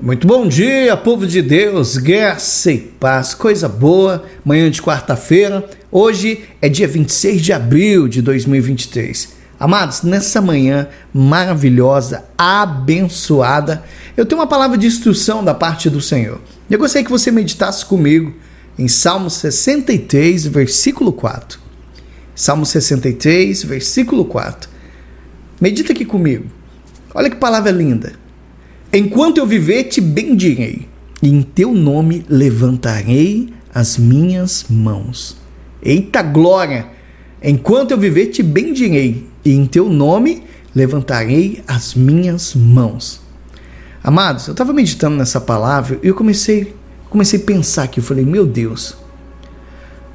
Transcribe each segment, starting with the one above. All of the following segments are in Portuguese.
Muito bom dia, povo de Deus, graça e paz, coisa boa, manhã de quarta-feira. Hoje é dia 26 de abril de 2023. Amados, nessa manhã maravilhosa, abençoada, eu tenho uma palavra de instrução da parte do Senhor. Eu gostaria que você meditasse comigo em Salmo 63, versículo 4. Salmo 63, versículo 4. Medita aqui comigo. Olha que palavra linda. Enquanto eu viver, te bendirei, e em teu nome levantarei as minhas mãos. Eita glória! Enquanto eu viver, te bendirei, e em teu nome levantarei as minhas mãos. Amados, eu estava meditando nessa palavra e eu comecei, comecei a pensar aqui. Eu falei, meu Deus,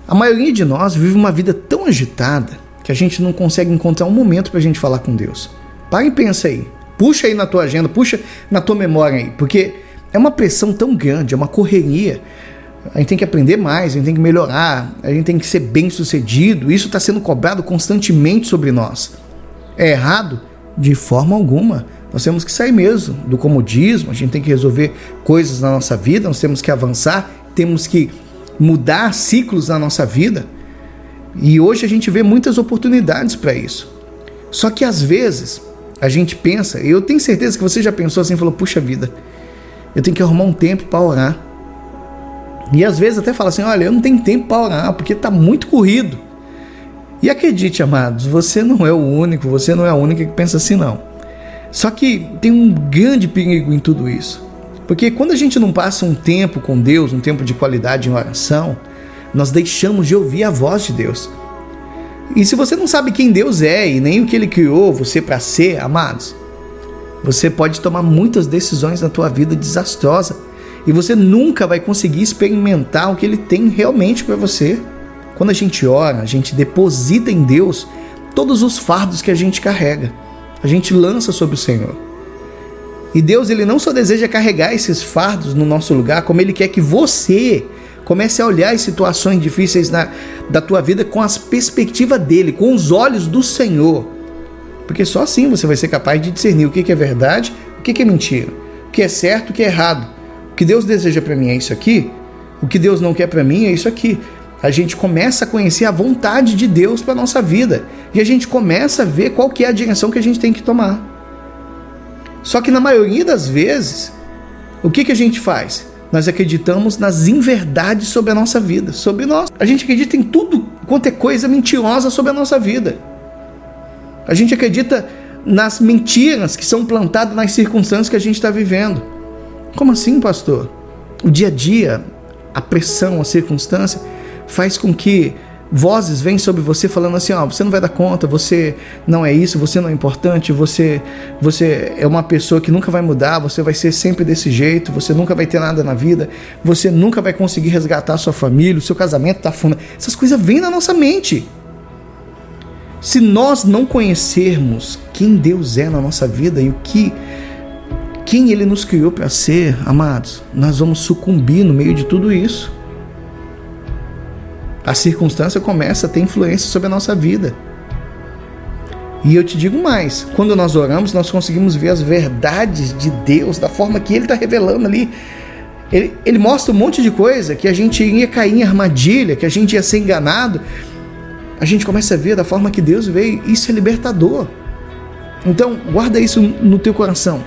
a maioria de nós vive uma vida tão agitada que a gente não consegue encontrar um momento para a gente falar com Deus. Para e pensa aí. Puxa aí na tua agenda, puxa na tua memória aí, porque é uma pressão tão grande, é uma correria. A gente tem que aprender mais, a gente tem que melhorar, a gente tem que ser bem sucedido. Isso está sendo cobrado constantemente sobre nós. É errado? De forma alguma. Nós temos que sair mesmo do comodismo, a gente tem que resolver coisas na nossa vida, nós temos que avançar, temos que mudar ciclos na nossa vida. E hoje a gente vê muitas oportunidades para isso. Só que às vezes a gente pensa, eu tenho certeza que você já pensou assim, falou, puxa vida, eu tenho que arrumar um tempo para orar. E às vezes até fala assim, olha, eu não tenho tempo para orar, porque está muito corrido. E acredite, amados, você não é o único, você não é a única que pensa assim, não. Só que tem um grande perigo em tudo isso. Porque quando a gente não passa um tempo com Deus, um tempo de qualidade em oração, nós deixamos de ouvir a voz de Deus. E se você não sabe quem Deus é e nem o que ele criou você para ser, amados, você pode tomar muitas decisões na tua vida desastrosas e você nunca vai conseguir experimentar o que ele tem realmente para você. Quando a gente ora, a gente deposita em Deus todos os fardos que a gente carrega. A gente lança sobre o Senhor. E Deus ele não só deseja carregar esses fardos no nosso lugar, como ele quer que você Comece a olhar as situações difíceis na, da tua vida com as perspectivas dele, com os olhos do Senhor. Porque só assim você vai ser capaz de discernir o que é verdade, o que é mentira, o que é certo, o que é errado. O que Deus deseja para mim é isso aqui, o que Deus não quer para mim é isso aqui. A gente começa a conhecer a vontade de Deus para nossa vida e a gente começa a ver qual que é a direção que a gente tem que tomar. Só que na maioria das vezes, o que, que a gente faz? Nós acreditamos nas inverdades sobre a nossa vida, sobre nós. A gente acredita em tudo quanto é coisa mentirosa sobre a nossa vida. A gente acredita nas mentiras que são plantadas nas circunstâncias que a gente está vivendo. Como assim, pastor? O dia a dia, a pressão, a circunstância faz com que vozes vêm sobre você falando assim, ó, oh, você não vai dar conta, você não é isso, você não é importante, você você é uma pessoa que nunca vai mudar, você vai ser sempre desse jeito, você nunca vai ter nada na vida, você nunca vai conseguir resgatar sua família, o seu casamento tá fundo. Essas coisas vêm na nossa mente. Se nós não conhecermos quem Deus é na nossa vida e o que quem ele nos criou para ser, amados, nós vamos sucumbir no meio de tudo isso a circunstância começa a ter influência sobre a nossa vida. E eu te digo mais: quando nós oramos, nós conseguimos ver as verdades de Deus da forma que Ele está revelando ali. Ele, ele, mostra um monte de coisa que a gente ia cair em armadilha, que a gente ia ser enganado. A gente começa a ver da forma que Deus veio. Isso é libertador. Então, guarda isso no teu coração.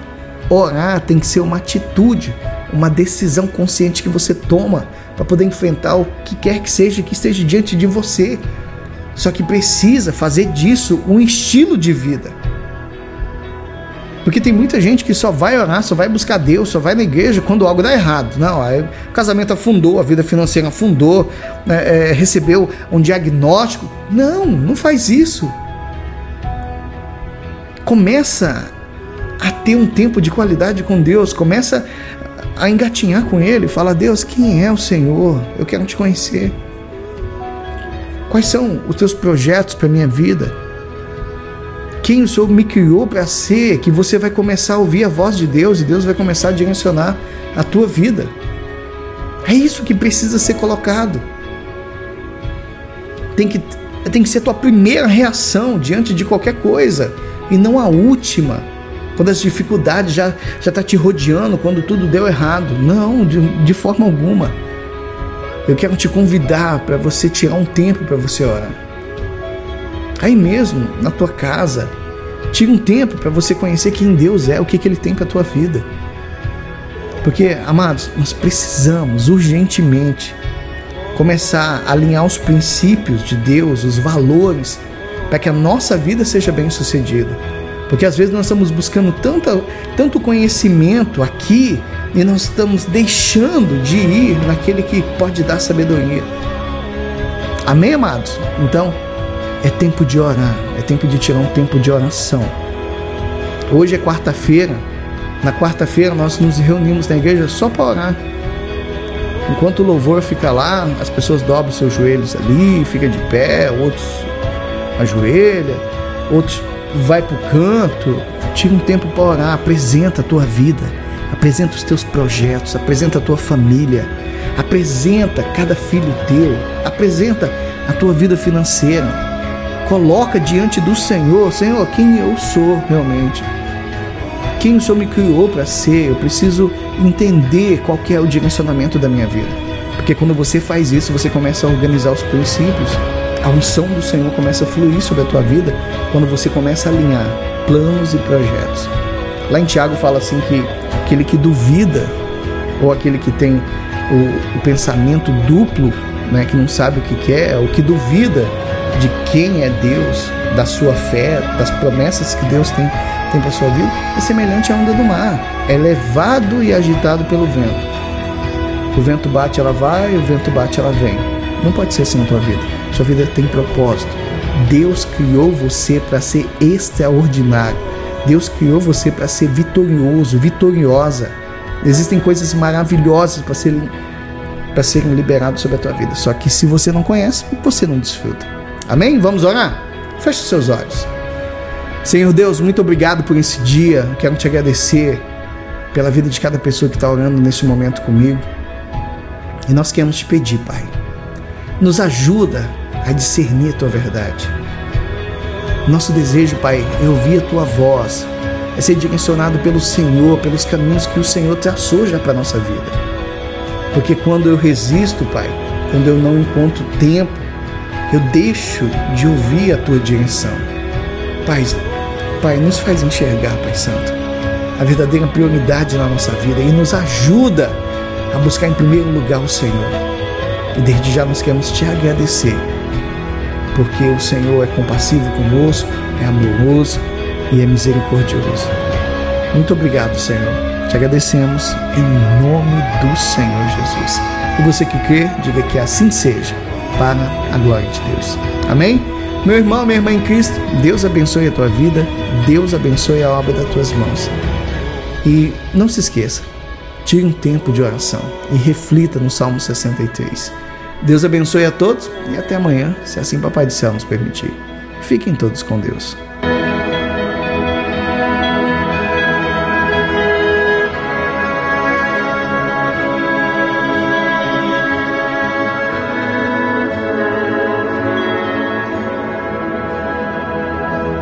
Orar tem que ser uma atitude, uma decisão consciente que você toma para poder enfrentar o que quer que seja que esteja diante de você. Só que precisa fazer disso um estilo de vida. Porque tem muita gente que só vai orar, só vai buscar Deus, só vai na igreja quando algo dá errado. Não, o casamento afundou, a vida financeira afundou, é, é, recebeu um diagnóstico. Não, não faz isso. Começa a ter um tempo de qualidade com Deus, começa a engatinhar com Ele, fala: Deus, quem é o Senhor? Eu quero te conhecer. Quais são os teus projetos para minha vida? Quem o Senhor me criou para ser? Que você vai começar a ouvir a voz de Deus e Deus vai começar a direcionar a tua vida. É isso que precisa ser colocado. Tem que, tem que ser a tua primeira reação diante de qualquer coisa e não a última. Quando as dificuldades já já tá te rodeando, quando tudo deu errado. Não, de, de forma alguma. Eu quero te convidar para você tirar um tempo para você orar. Aí mesmo, na tua casa, tira um tempo para você conhecer quem Deus é, o que, que Ele tem para tua vida. Porque, amados, nós precisamos urgentemente começar a alinhar os princípios de Deus, os valores, para que a nossa vida seja bem sucedida. Porque às vezes nós estamos buscando tanta, tanto conhecimento aqui e nós estamos deixando de ir naquele que pode dar sabedoria. Amém, amados? Então, é tempo de orar, é tempo de tirar um tempo de oração. Hoje é quarta-feira. Na quarta-feira nós nos reunimos na igreja só para orar. Enquanto o louvor fica lá, as pessoas dobram seus joelhos ali, fica de pé, outros ajoelha, outros vai para o canto, tira um tempo para orar, apresenta a tua vida, apresenta os teus projetos, apresenta a tua família, apresenta cada filho teu, apresenta a tua vida financeira, coloca diante do Senhor, Senhor, quem eu sou realmente, quem o Senhor me criou para ser, eu preciso entender qual que é o direcionamento da minha vida, porque quando você faz isso, você começa a organizar os princípios a unção do Senhor começa a fluir sobre a tua vida quando você começa a alinhar planos e projetos. Lá em Tiago fala assim que aquele que duvida ou aquele que tem o, o pensamento duplo, né, que não sabe o que quer, ou que duvida de quem é Deus, da sua fé, das promessas que Deus tem, tem para sua vida, é semelhante à onda do mar. É levado e agitado pelo vento. O vento bate, ela vai, o vento bate, ela vem. Não pode ser assim na tua vida. Sua vida tem propósito. Deus criou você para ser extraordinário. Deus criou você para ser vitorioso, vitoriosa. Existem coisas maravilhosas para serem, para serem liberadas sobre a tua vida. Só que se você não conhece, você não desfruta. Amém? Vamos orar? Feche os seus olhos. Senhor Deus, muito obrigado por esse dia. Quero te agradecer pela vida de cada pessoa que está orando neste momento comigo. E nós queremos te pedir, Pai, nos ajuda a discernir a tua verdade. Nosso desejo, Pai, é ouvir a tua voz, é ser direcionado pelo Senhor, pelos caminhos que o Senhor traçou já para a nossa vida. Porque quando eu resisto, Pai, quando eu não encontro tempo, eu deixo de ouvir a tua direção. Pai, Pai, nos faz enxergar, Pai Santo, a verdadeira prioridade na nossa vida e nos ajuda a buscar em primeiro lugar o Senhor. E desde já nós queremos te agradecer porque o Senhor é compassivo conosco, é amoroso e é misericordioso. Muito obrigado, Senhor. Te agradecemos em nome do Senhor Jesus. E você que crê, diga que assim seja, para a glória de Deus. Amém? Meu irmão, minha irmã em Cristo, Deus abençoe a tua vida, Deus abençoe a obra das tuas mãos. E não se esqueça, tire um tempo de oração e reflita no Salmo 63. Deus abençoe a todos e até amanhã, se assim Papai do Céu nos permitir. Fiquem todos com Deus.